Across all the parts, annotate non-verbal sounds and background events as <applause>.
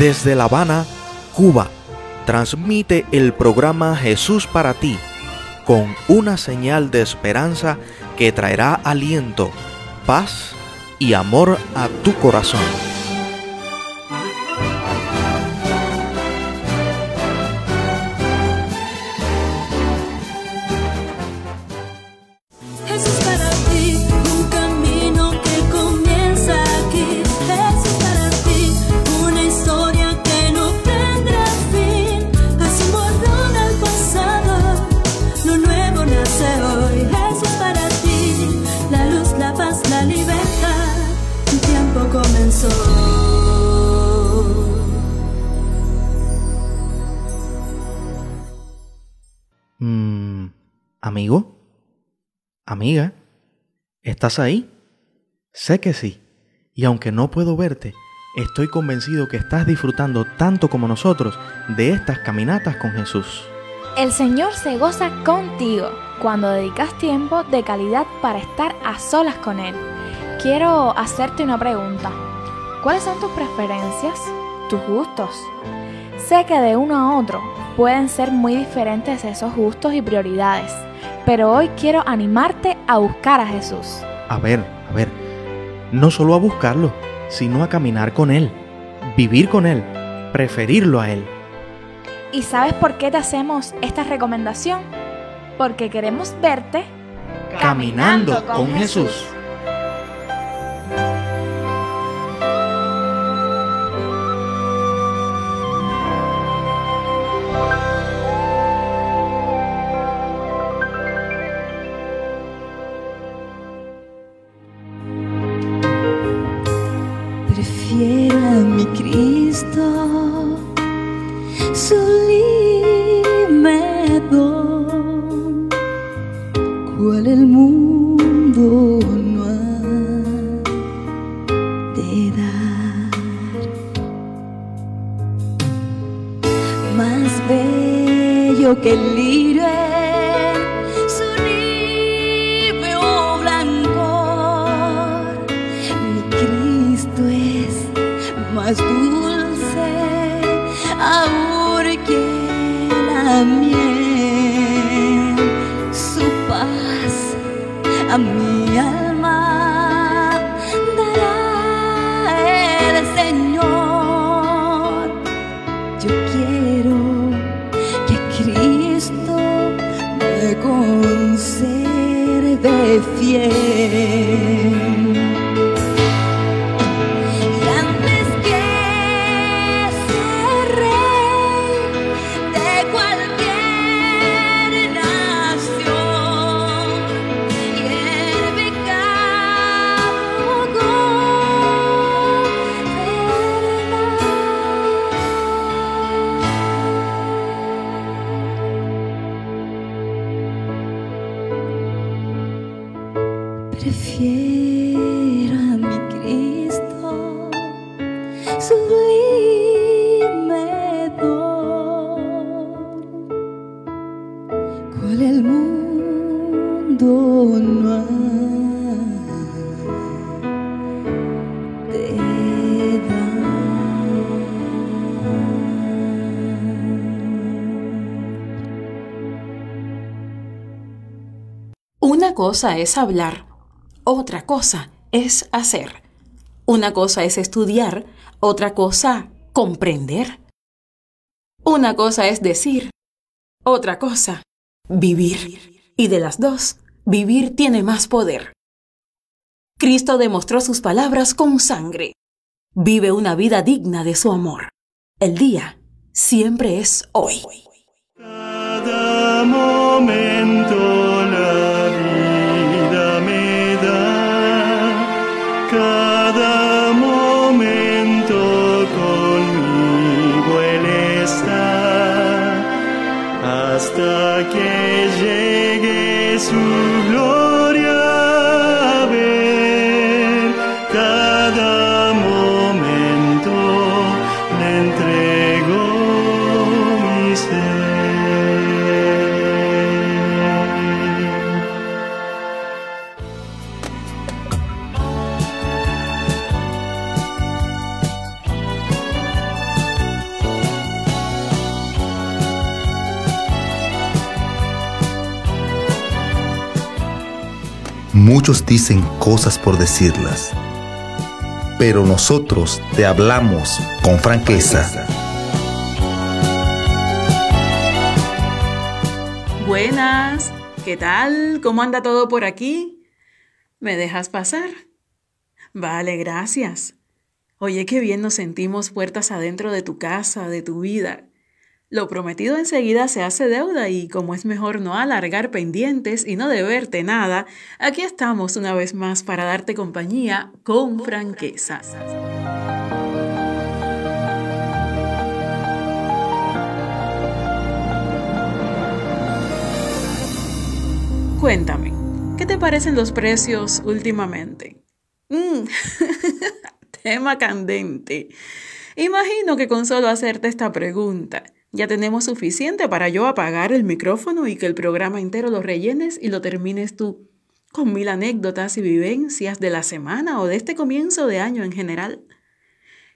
Desde La Habana, Cuba, transmite el programa Jesús para ti, con una señal de esperanza que traerá aliento, paz y amor a tu corazón. ¿Estás ahí? Sé que sí, y aunque no puedo verte, estoy convencido que estás disfrutando tanto como nosotros de estas caminatas con Jesús. El Señor se goza contigo cuando dedicas tiempo de calidad para estar a solas con Él. Quiero hacerte una pregunta. ¿Cuáles son tus preferencias? ¿Tus gustos? Sé que de uno a otro pueden ser muy diferentes esos gustos y prioridades, pero hoy quiero animarte a buscar a Jesús. A ver, a ver, no solo a buscarlo, sino a caminar con Él, vivir con Él, preferirlo a Él. ¿Y sabes por qué te hacemos esta recomendación? Porque queremos verte Caminando con Jesús. A mi Cristo, sublime don, cual el mundo no ha de dar. Más bello que el cosa es hablar, otra cosa es hacer. Una cosa es estudiar, otra cosa comprender. Una cosa es decir, otra cosa vivir. Y de las dos, vivir tiene más poder. Cristo demostró sus palabras con sangre. Vive una vida digna de su amor. El día siempre es hoy. Muchos dicen cosas por decirlas, pero nosotros te hablamos con franqueza. Buenas, ¿qué tal? ¿Cómo anda todo por aquí? ¿Me dejas pasar? Vale, gracias. Oye, qué bien nos sentimos puertas adentro de tu casa, de tu vida. Lo prometido enseguida se hace deuda y como es mejor no alargar pendientes y no deberte nada, aquí estamos una vez más para darte compañía con franqueza. Cuéntame, ¿qué te parecen los precios últimamente? Mm, <laughs> tema candente. Imagino que con solo hacerte esta pregunta, ya tenemos suficiente para yo apagar el micrófono y que el programa entero lo rellenes y lo termines tú, con mil anécdotas y vivencias de la semana o de este comienzo de año en general.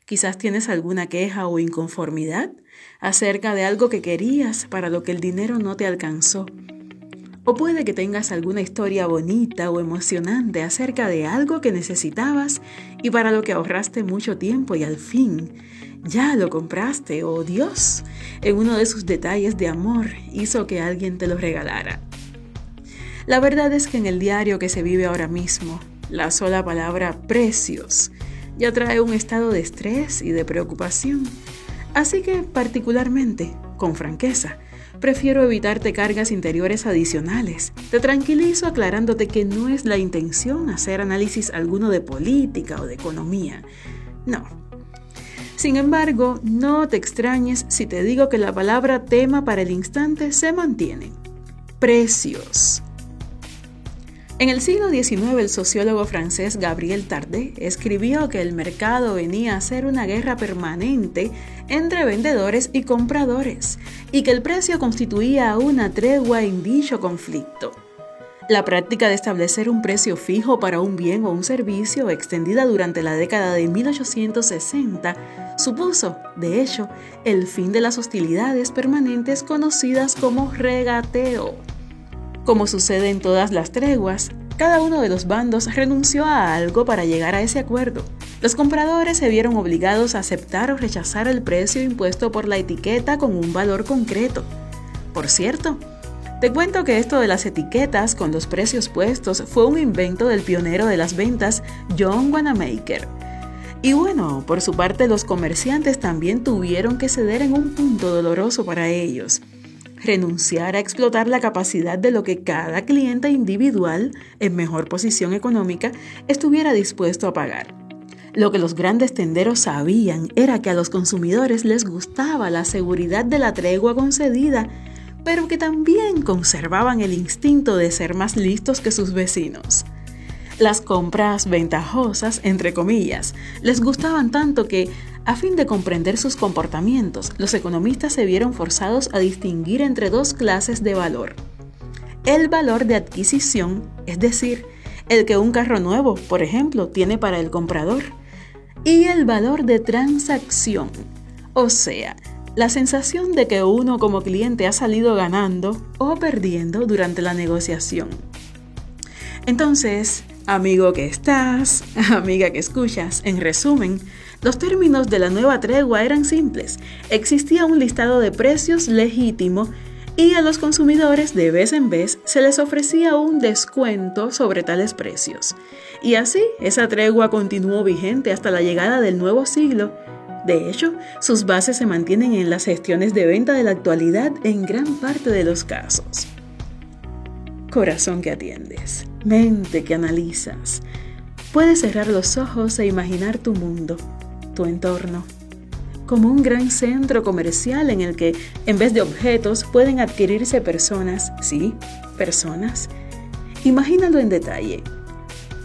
Quizás tienes alguna queja o inconformidad acerca de algo que querías para lo que el dinero no te alcanzó o puede que tengas alguna historia bonita o emocionante acerca de algo que necesitabas y para lo que ahorraste mucho tiempo y al fin ya lo compraste o Dios en uno de sus detalles de amor hizo que alguien te lo regalara. La verdad es que en el diario que se vive ahora mismo, la sola palabra precios ya trae un estado de estrés y de preocupación. Así que particularmente, con franqueza, Prefiero evitarte cargas interiores adicionales. Te tranquilizo aclarándote que no es la intención hacer análisis alguno de política o de economía. No. Sin embargo, no te extrañes si te digo que la palabra tema para el instante se mantiene. Precios. En el siglo XIX, el sociólogo francés Gabriel Tardet escribió que el mercado venía a ser una guerra permanente entre vendedores y compradores y que el precio constituía una tregua en dicho conflicto. La práctica de establecer un precio fijo para un bien o un servicio, extendida durante la década de 1860, supuso, de hecho, el fin de las hostilidades permanentes conocidas como regateo. Como sucede en todas las treguas, cada uno de los bandos renunció a algo para llegar a ese acuerdo. Los compradores se vieron obligados a aceptar o rechazar el precio impuesto por la etiqueta con un valor concreto. Por cierto, te cuento que esto de las etiquetas con los precios puestos fue un invento del pionero de las ventas, John Wanamaker. Y bueno, por su parte los comerciantes también tuvieron que ceder en un punto doloroso para ellos renunciar a explotar la capacidad de lo que cada cliente individual en mejor posición económica estuviera dispuesto a pagar. Lo que los grandes tenderos sabían era que a los consumidores les gustaba la seguridad de la tregua concedida, pero que también conservaban el instinto de ser más listos que sus vecinos. Las compras ventajosas, entre comillas, les gustaban tanto que a fin de comprender sus comportamientos, los economistas se vieron forzados a distinguir entre dos clases de valor. El valor de adquisición, es decir, el que un carro nuevo, por ejemplo, tiene para el comprador, y el valor de transacción, o sea, la sensación de que uno como cliente ha salido ganando o perdiendo durante la negociación. Entonces, amigo que estás, <laughs> amiga que escuchas, en resumen, los términos de la nueva tregua eran simples. Existía un listado de precios legítimo y a los consumidores de vez en vez se les ofrecía un descuento sobre tales precios. Y así, esa tregua continuó vigente hasta la llegada del nuevo siglo. De hecho, sus bases se mantienen en las gestiones de venta de la actualidad en gran parte de los casos. Corazón que atiendes, mente que analizas. Puedes cerrar los ojos e imaginar tu mundo tu entorno, como un gran centro comercial en el que, en vez de objetos, pueden adquirirse personas, sí, personas. Imagínalo en detalle.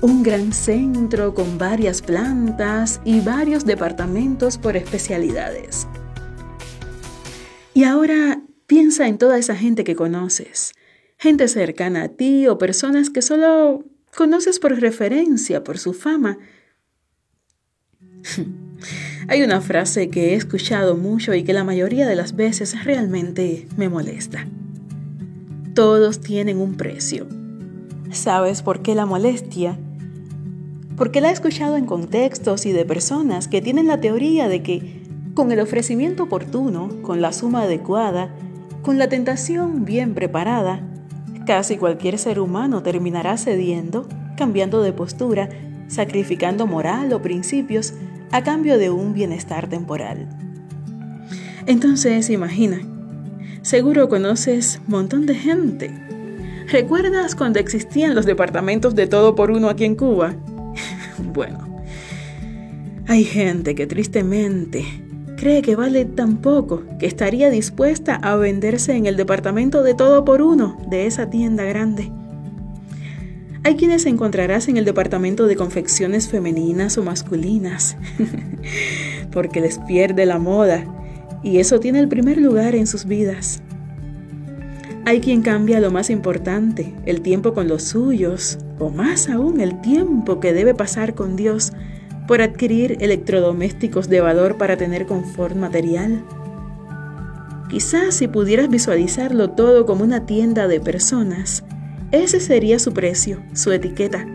Un gran centro con varias plantas y varios departamentos por especialidades. Y ahora piensa en toda esa gente que conoces, gente cercana a ti o personas que solo conoces por referencia, por su fama. <laughs> Hay una frase que he escuchado mucho y que la mayoría de las veces realmente me molesta. Todos tienen un precio. ¿Sabes por qué la molestia? Porque la he escuchado en contextos y de personas que tienen la teoría de que con el ofrecimiento oportuno, con la suma adecuada, con la tentación bien preparada, casi cualquier ser humano terminará cediendo, cambiando de postura, sacrificando moral o principios a cambio de un bienestar temporal. Entonces, imagina, seguro conoces montón de gente. ¿Recuerdas cuando existían los departamentos de todo por uno aquí en Cuba? Bueno, hay gente que tristemente cree que vale tan poco que estaría dispuesta a venderse en el departamento de todo por uno de esa tienda grande. Hay quienes encontrarás en el departamento de confecciones femeninas o masculinas, <laughs> porque les pierde la moda y eso tiene el primer lugar en sus vidas. Hay quien cambia lo más importante, el tiempo con los suyos, o más aún el tiempo que debe pasar con Dios por adquirir electrodomésticos de valor para tener confort material. Quizás si pudieras visualizarlo todo como una tienda de personas, ese sería su precio, su etiqueta.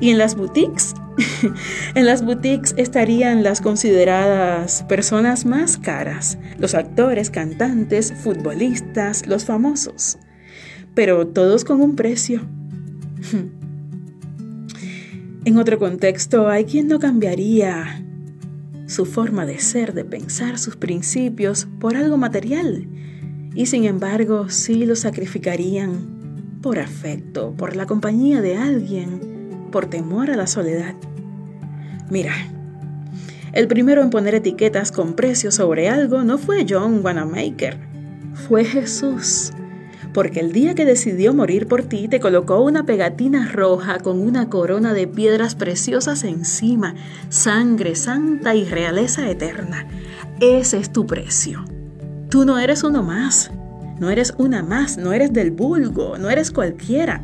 Y en las boutiques, <laughs> en las boutiques estarían las consideradas personas más caras, los actores, cantantes, futbolistas, los famosos, pero todos con un precio. <laughs> En otro contexto, hay quien no cambiaría su forma de ser, de pensar, sus principios por algo material. Y sin embargo, sí lo sacrificarían por afecto, por la compañía de alguien, por temor a la soledad. Mira, el primero en poner etiquetas con precios sobre algo no fue John Wanamaker, fue Jesús porque el día que decidió morir por ti te colocó una pegatina roja con una corona de piedras preciosas encima, sangre santa y realeza eterna. Ese es tu precio. Tú no eres uno más, no eres una más, no eres del vulgo, no eres cualquiera.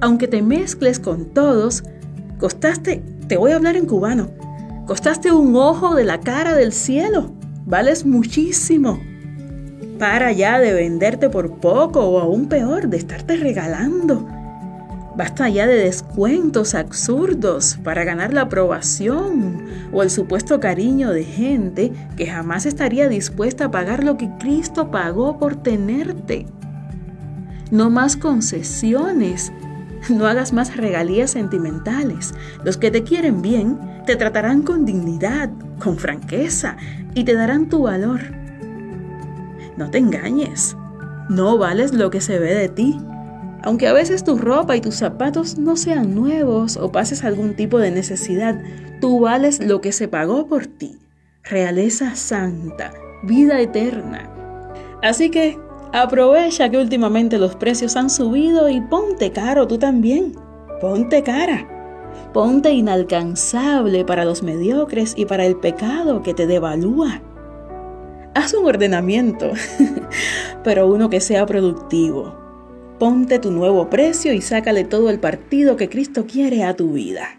Aunque te mezcles con todos, costaste, te voy a hablar en cubano, costaste un ojo de la cara del cielo. Vales muchísimo. Para ya de venderte por poco o aún peor, de estarte regalando. Basta ya de descuentos absurdos para ganar la aprobación o el supuesto cariño de gente que jamás estaría dispuesta a pagar lo que Cristo pagó por tenerte. No más concesiones. No hagas más regalías sentimentales. Los que te quieren bien te tratarán con dignidad, con franqueza y te darán tu valor. No te engañes. No vales lo que se ve de ti. Aunque a veces tu ropa y tus zapatos no sean nuevos o pases algún tipo de necesidad, tú vales lo que se pagó por ti. Realeza santa, vida eterna. Así que aprovecha que últimamente los precios han subido y ponte caro tú también. Ponte cara. Ponte inalcanzable para los mediocres y para el pecado que te devalúa haz un ordenamiento, <laughs> pero uno que sea productivo. Ponte tu nuevo precio y sácale todo el partido que Cristo quiere a tu vida.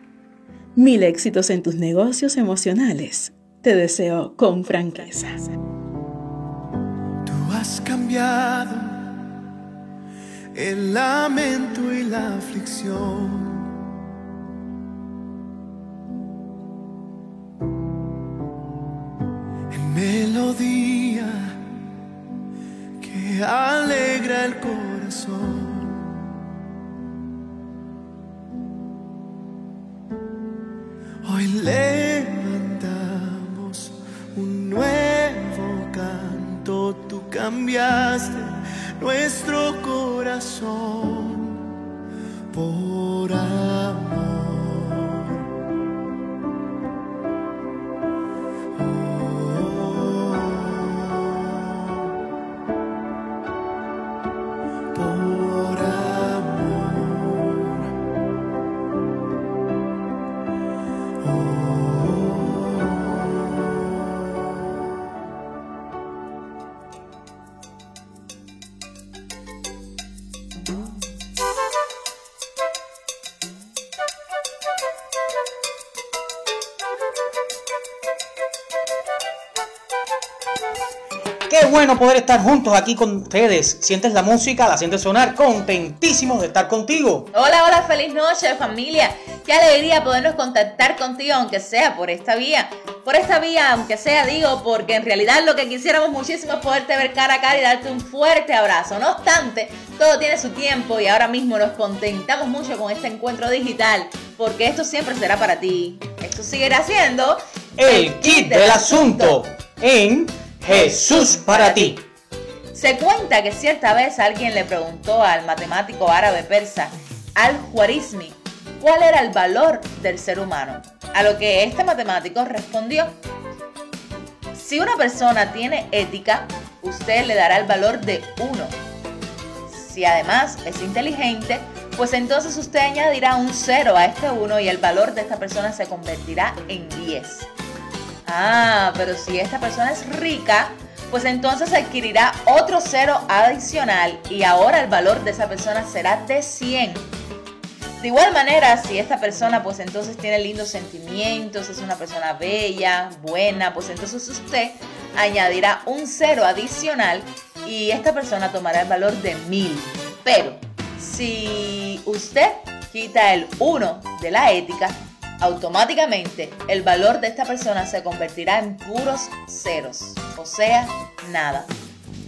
Mil éxitos en tus negocios emocionales. Te deseo con franqueza. Has cambiado el lamento y la aflicción. En melodía que alegra el corazón. Hoy levantamos cambiaste nuestro corazón por amor. Poder estar juntos aquí con ustedes. Sientes la música, la sientes sonar, contentísimos de estar contigo. Hola, hola, feliz noche familia. Qué alegría podernos contactar contigo, aunque sea por esta vía. Por esta vía, aunque sea, digo, porque en realidad lo que quisiéramos muchísimo es poderte ver cara a cara y darte un fuerte abrazo. No obstante, todo tiene su tiempo y ahora mismo nos contentamos mucho con este encuentro digital, porque esto siempre será para ti. Esto seguirá siendo El kit del asunto en Jesús para ti. Se cuenta que cierta vez alguien le preguntó al matemático árabe persa Al-Khwarizmi cuál era el valor del ser humano. A lo que este matemático respondió, si una persona tiene ética, usted le dará el valor de 1. Si además es inteligente, pues entonces usted añadirá un 0 a este 1 y el valor de esta persona se convertirá en 10. Ah, pero si esta persona es rica, pues entonces adquirirá otro 0 adicional y ahora el valor de esa persona será de 100. De igual manera, si esta persona pues entonces tiene lindos sentimientos, es una persona bella, buena, pues entonces usted añadirá un cero adicional y esta persona tomará el valor de mil. Pero si usted quita el 1 de la ética, automáticamente el valor de esta persona se convertirá en puros ceros, o sea, nada.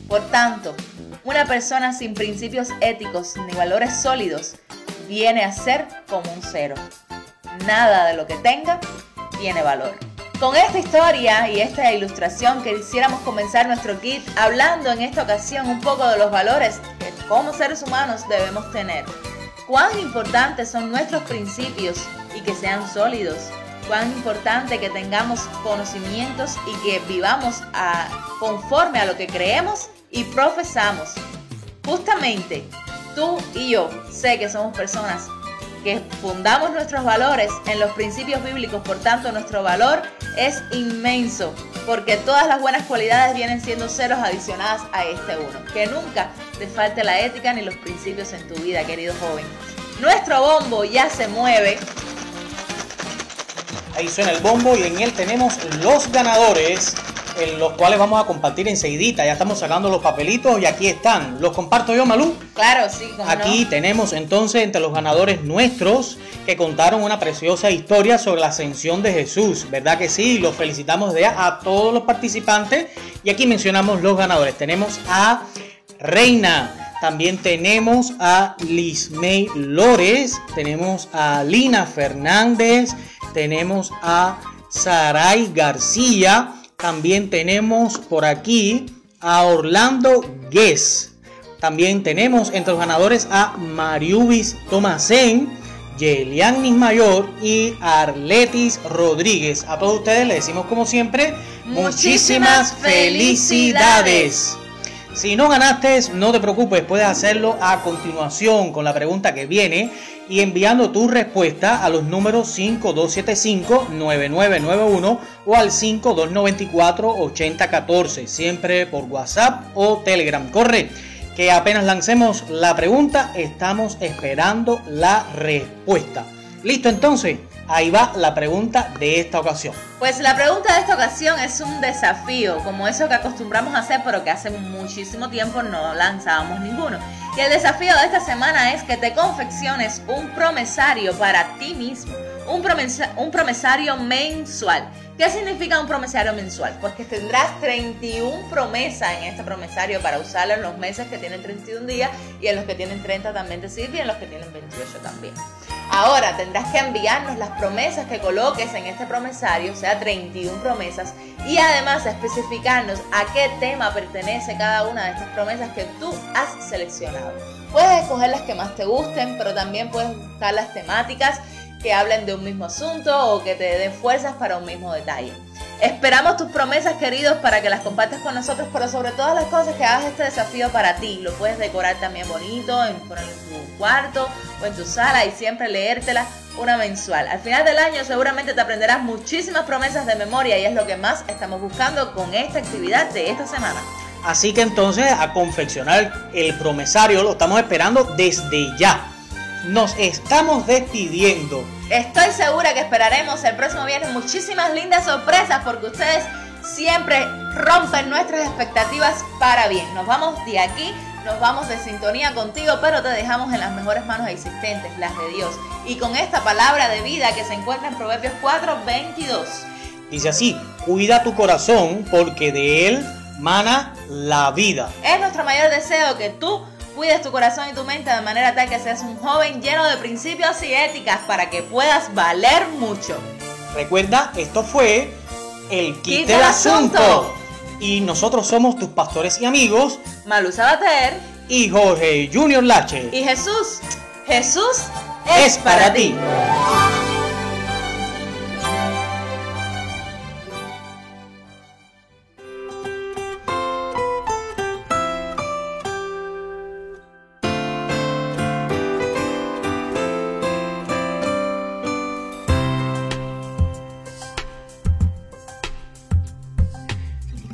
Por tanto, una persona sin principios éticos ni valores sólidos viene a ser como un cero. Nada de lo que tenga tiene valor. Con esta historia y esta ilustración quisiéramos comenzar nuestro kit hablando en esta ocasión un poco de los valores que como seres humanos debemos tener. Cuán importantes son nuestros principios y que sean sólidos. Cuán importante que tengamos conocimientos y que vivamos conforme a lo que creemos y profesamos. Justamente tú y yo sé que somos personas que fundamos nuestros valores en los principios bíblicos, por tanto nuestro valor es inmenso, porque todas las buenas cualidades vienen siendo ceros adicionadas a este uno. Que nunca te falte la ética ni los principios en tu vida, querido joven. Nuestro bombo ya se mueve. Ahí suena el bombo y en él tenemos los ganadores, en los cuales vamos a compartir enseguidita. Ya estamos sacando los papelitos y aquí están. ¿Los comparto yo, Malú? Claro, sí, Aquí no. tenemos entonces entre los ganadores nuestros que contaron una preciosa historia sobre la ascensión de Jesús. ¿Verdad que sí? Los felicitamos de a todos los participantes. Y aquí mencionamos los ganadores. Tenemos a Reina. También tenemos a Lismey Lores. Tenemos a Lina Fernández. Tenemos a Saray García. También tenemos por aquí a Orlando Guess. También tenemos entre los ganadores a Mariubis Tomasén, Yelianis Mayor y Arletis Rodríguez. A todos ustedes les decimos como siempre, muchísimas Muchísimas felicidades. Si no ganaste, no te preocupes, puedes hacerlo a continuación con la pregunta que viene y enviando tu respuesta a los números 5275-9991 o al 5294-8014, siempre por WhatsApp o Telegram. Corre, que apenas lancemos la pregunta, estamos esperando la respuesta. Listo, entonces, ahí va la pregunta de esta ocasión. Pues la pregunta de esta ocasión es un desafío, como eso que acostumbramos a hacer, pero que hace muchísimo tiempo no lanzábamos ninguno. Y el desafío de esta semana es que te confecciones un promesario para ti mismo, un, promesa- un promesario mensual. ¿Qué significa un promesario mensual? Pues que tendrás 31 promesas en este promesario para usarlo en los meses que tienen 31 días y en los que tienen 30 también te sirve y en los que tienen 28 también. Ahora tendrás que enviarnos las promesas que coloques en este promesario, o sea, 31 promesas, y además especificarnos a qué tema pertenece cada una de estas promesas que tú has seleccionado. Puedes escoger las que más te gusten, pero también puedes buscar las temáticas que hablen de un mismo asunto o que te den fuerzas para un mismo detalle. Esperamos tus promesas, queridos, para que las compartas con nosotros, pero sobre todas las cosas que hagas este desafío para ti. Lo puedes decorar también bonito, en, tu cuarto o en tu sala y siempre leértela una mensual. Al final del año seguramente te aprenderás muchísimas promesas de memoria y es lo que más estamos buscando con esta actividad de esta semana. Así que entonces a confeccionar el promesario lo estamos esperando desde ya. Nos estamos despidiendo. Estoy segura que esperaremos el próximo viernes muchísimas lindas sorpresas porque ustedes siempre rompen nuestras expectativas para bien. Nos vamos de aquí, nos vamos de sintonía contigo, pero te dejamos en las mejores manos existentes, las de Dios. Y con esta palabra de vida que se encuentra en Proverbios 4, 22. Dice así, cuida tu corazón porque de él mana la vida. Es nuestro mayor deseo que tú cuides tu corazón y tu mente de manera tal que seas un joven lleno de principios y éticas para que puedas valer mucho. Recuerda, esto fue el kit, del asunto. Y nosotros somos tus pastores y amigos Malu Sabater y Jorge Junior Lache. y Jesús. Jesús es para ti.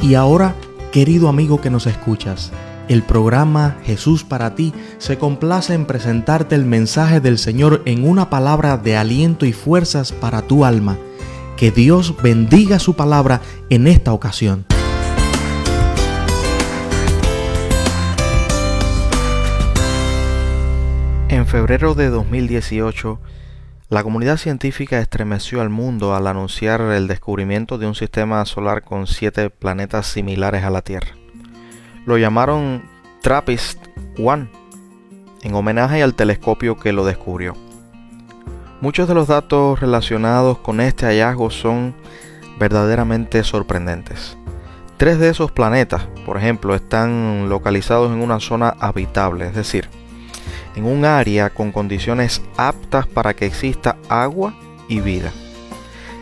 Y ahora, querido amigo que nos escuchas, el programa Jesús para ti se complace en presentarte el mensaje del Señor en una palabra de aliento y fuerzas para tu alma. Que Dios bendiga su palabra en esta ocasión. En febrero de 2018, la comunidad científica estremeció al mundo al anunciar el descubrimiento de un sistema solar con siete planetas similares a la Tierra. Lo llamaron TRAPPIST-1 en homenaje al telescopio que lo descubrió. Muchos de los datos relacionados con este hallazgo son verdaderamente sorprendentes. Tres de esos planetas, por ejemplo, están localizados en una zona habitable, es decir, en un área con condiciones aptas para que exista agua y vida.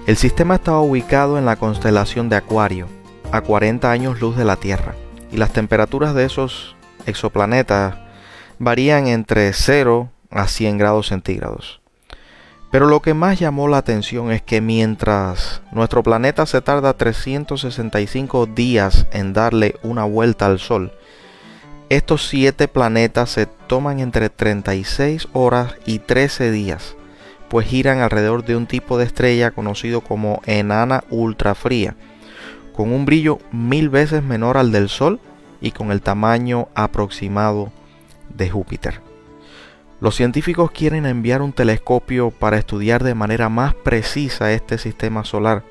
El sistema estaba ubicado en la constelación de Acuario, a 40 años luz de la Tierra, y las temperaturas de esos exoplanetas varían entre 0 a 100 grados centígrados. Pero lo que más llamó la atención es que mientras nuestro planeta se tarda 365 días en darle una vuelta al Sol, estos siete planetas se toman entre 36 horas y 13 días, pues giran alrededor de un tipo de estrella conocido como enana ultrafría, con un brillo mil veces menor al del Sol y con el tamaño aproximado de Júpiter. Los científicos quieren enviar un telescopio para estudiar de manera más precisa este sistema solar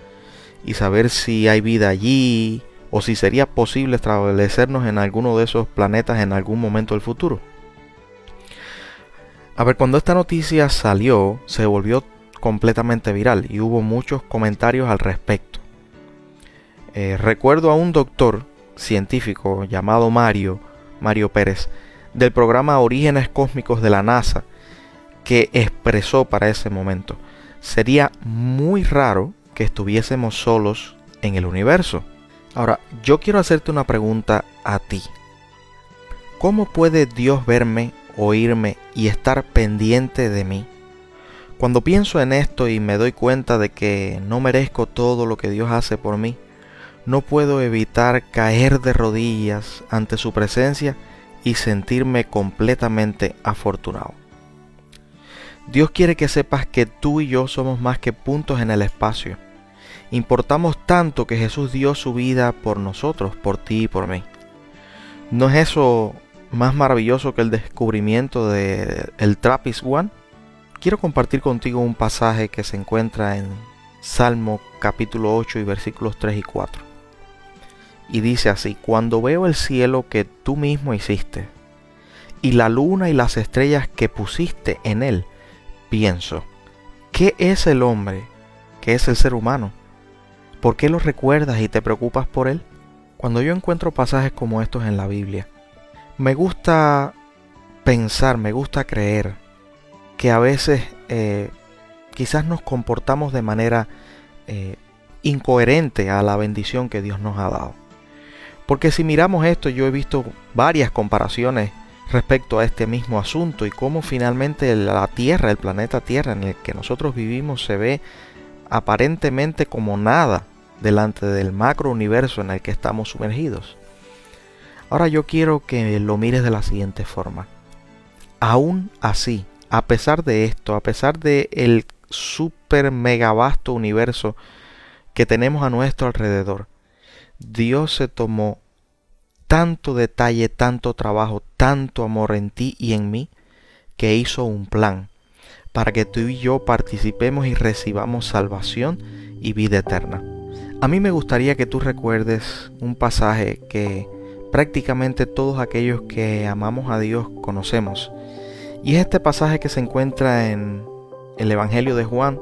y saber si hay vida allí, o si sería posible establecernos en alguno de esos planetas en algún momento del futuro. A ver, cuando esta noticia salió, se volvió completamente viral y hubo muchos comentarios al respecto. Eh, recuerdo a un doctor científico llamado Mario, Mario Pérez, del programa Orígenes Cósmicos de la NASA, que expresó para ese momento, sería muy raro que estuviésemos solos en el universo. Ahora, yo quiero hacerte una pregunta a ti. ¿Cómo puede Dios verme, oírme y estar pendiente de mí? Cuando pienso en esto y me doy cuenta de que no merezco todo lo que Dios hace por mí, no puedo evitar caer de rodillas ante su presencia y sentirme completamente afortunado. Dios quiere que sepas que tú y yo somos más que puntos en el espacio importamos tanto que Jesús dio su vida por nosotros, por ti y por mí. ¿No es eso más maravilloso que el descubrimiento de el Trappist One? Quiero compartir contigo un pasaje que se encuentra en Salmo capítulo 8 y versículos 3 y 4. Y dice así, cuando veo el cielo que tú mismo hiciste, y la luna y las estrellas que pusiste en él, pienso, ¿qué es el hombre? ¿Qué es el ser humano? ¿Por qué lo recuerdas y te preocupas por él? Cuando yo encuentro pasajes como estos en la Biblia, me gusta pensar, me gusta creer que a veces eh, quizás nos comportamos de manera eh, incoherente a la bendición que Dios nos ha dado. Porque si miramos esto, yo he visto varias comparaciones respecto a este mismo asunto y cómo finalmente la Tierra, el planeta Tierra en el que nosotros vivimos, se ve aparentemente como nada delante del macro universo en el que estamos sumergidos. Ahora yo quiero que lo mires de la siguiente forma. Aún así, a pesar de esto, a pesar de el super mega vasto universo que tenemos a nuestro alrededor, Dios se tomó tanto detalle, tanto trabajo, tanto amor en ti y en mí, que hizo un plan para que tú y yo participemos y recibamos salvación y vida eterna. A mí me gustaría que tú recuerdes un pasaje que prácticamente todos aquellos que amamos a Dios conocemos. Y es este pasaje que se encuentra en el Evangelio de Juan,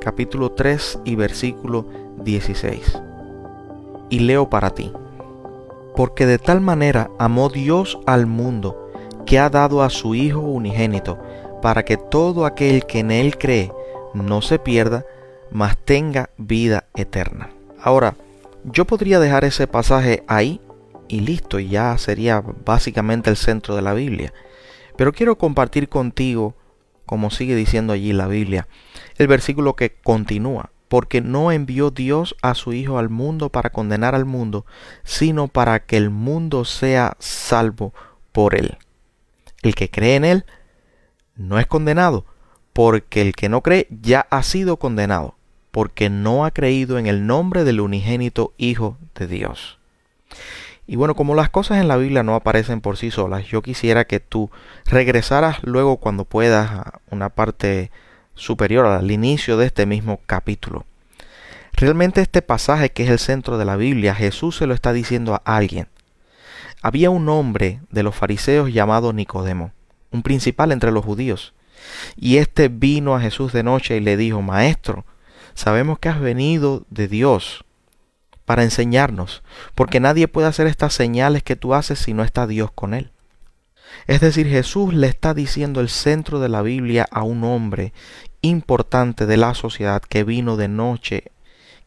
capítulo 3 y versículo 16. Y leo para ti. Porque de tal manera amó Dios al mundo, que ha dado a su Hijo unigénito, para que todo aquel que en Él cree no se pierda, mas tenga vida eterna. Ahora, yo podría dejar ese pasaje ahí y listo, ya sería básicamente el centro de la Biblia. Pero quiero compartir contigo, como sigue diciendo allí la Biblia, el versículo que continúa, porque no envió Dios a su Hijo al mundo para condenar al mundo, sino para que el mundo sea salvo por él. El que cree en él no es condenado, porque el que no cree ya ha sido condenado, porque no ha creído en el nombre del unigénito Hijo de Dios. Y bueno, como las cosas en la Biblia no aparecen por sí solas, yo quisiera que tú regresaras luego cuando puedas a una parte superior al inicio de este mismo capítulo. Realmente este pasaje que es el centro de la Biblia, Jesús se lo está diciendo a alguien. Había un hombre de los fariseos llamado Nicodemo, un principal entre los judíos, y éste vino a Jesús de noche y le dijo, Maestro, sabemos que has venido de Dios para enseñarnos, porque nadie puede hacer estas señales que tú haces si no está Dios con él. Es decir, Jesús le está diciendo el centro de la Biblia a un hombre importante de la sociedad que vino de noche,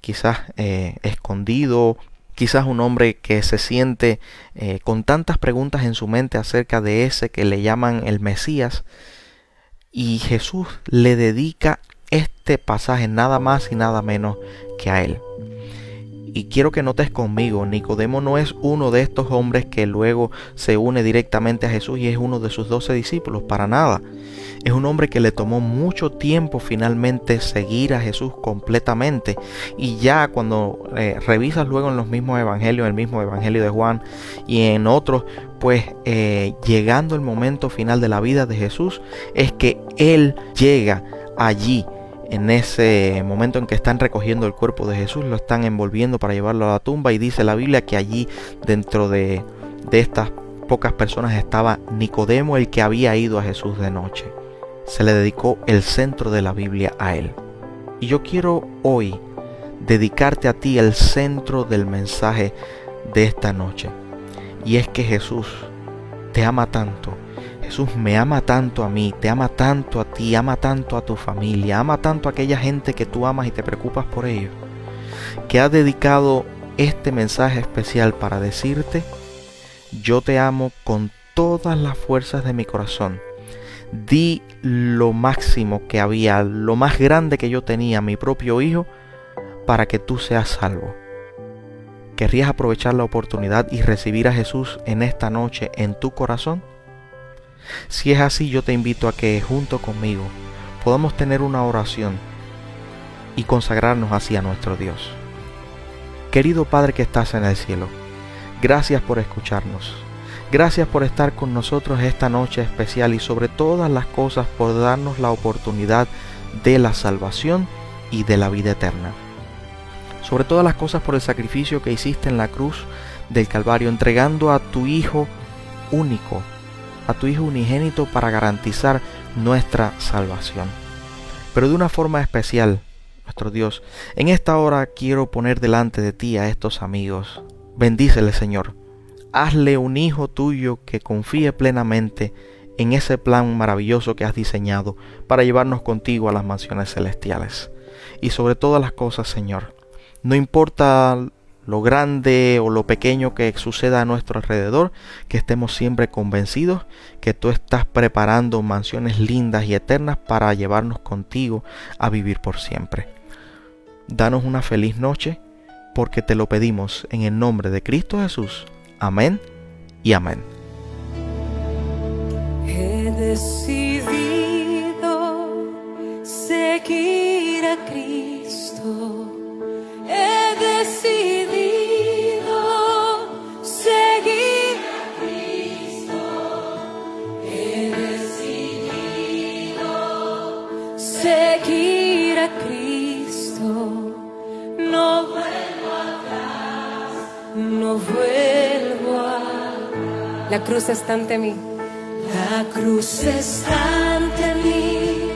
quizás eh, escondido, quizás un hombre que se siente eh, con tantas preguntas en su mente acerca de ese que le llaman el Mesías, y Jesús le dedica este pasaje nada más y nada menos que a él. Y quiero que notes conmigo, Nicodemo no es uno de estos hombres que luego se une directamente a Jesús y es uno de sus doce discípulos, para nada. Es un hombre que le tomó mucho tiempo finalmente seguir a Jesús completamente. Y ya cuando eh, revisas luego en los mismos evangelios, el mismo evangelio de Juan y en otros, pues eh, llegando el momento final de la vida de Jesús, es que Él llega allí en ese momento en que están recogiendo el cuerpo de Jesús, lo están envolviendo para llevarlo a la tumba y dice la Biblia que allí dentro de, estas pocas personas estaba Nicodemo, el que había ido a Jesús de noche. Se le dedicó el centro de la Biblia a él. Y yo quiero hoy dedicarte a ti el centro del mensaje de esta noche. Y es que Jesús te ama tanto Jesús me ama tanto a mí, te ama tanto a ti, ama tanto a tu familia, ama tanto a aquella gente que tú amas y te preocupas por ellos, que ha dedicado este mensaje especial para decirte, yo te amo con todas las fuerzas de mi corazón. Di lo máximo que había, lo más grande que yo tenía, mi propio hijo, para que tú seas salvo. ¿Querrías aprovechar la oportunidad y recibir a Jesús en esta noche en tu corazón? Si es así, yo te invito a que junto conmigo podamos tener una oración y consagrarnos hacia nuestro Dios. Querido Padre que estás en el cielo, gracias por escucharnos. Gracias por estar con nosotros esta noche especial y sobre todas las cosas por darnos la oportunidad de la salvación y de la vida eterna. Sobre todas las cosas por el sacrificio que hiciste en la cruz del Calvario, entregando a tu Hijo único a tu Hijo unigénito para garantizar nuestra salvación. Pero de una forma especial, nuestro Dios, en esta hora quiero poner delante de ti a estos amigos. Bendícele, Señor. Hazle un hijo tuyo que confíe plenamente en ese plan maravilloso que has diseñado para llevarnos contigo a las mansiones celestiales. Y sobre todas las cosas, Señor, no importa lo grande o lo pequeño que suceda a nuestro alrededor, que estemos siempre convencidos que tú estás preparando mansiones lindas y eternas para llevarnos contigo a vivir por siempre. Danos una feliz noche, porque te lo pedimos en el nombre de Cristo Jesús. Amén y amén. He decidido seguir a Cristo. No vuelvo atrás. La cruz está ante mí. La cruz está ante mí,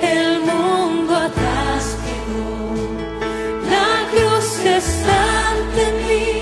el mundo atrás quedó. La cruz está ante mí,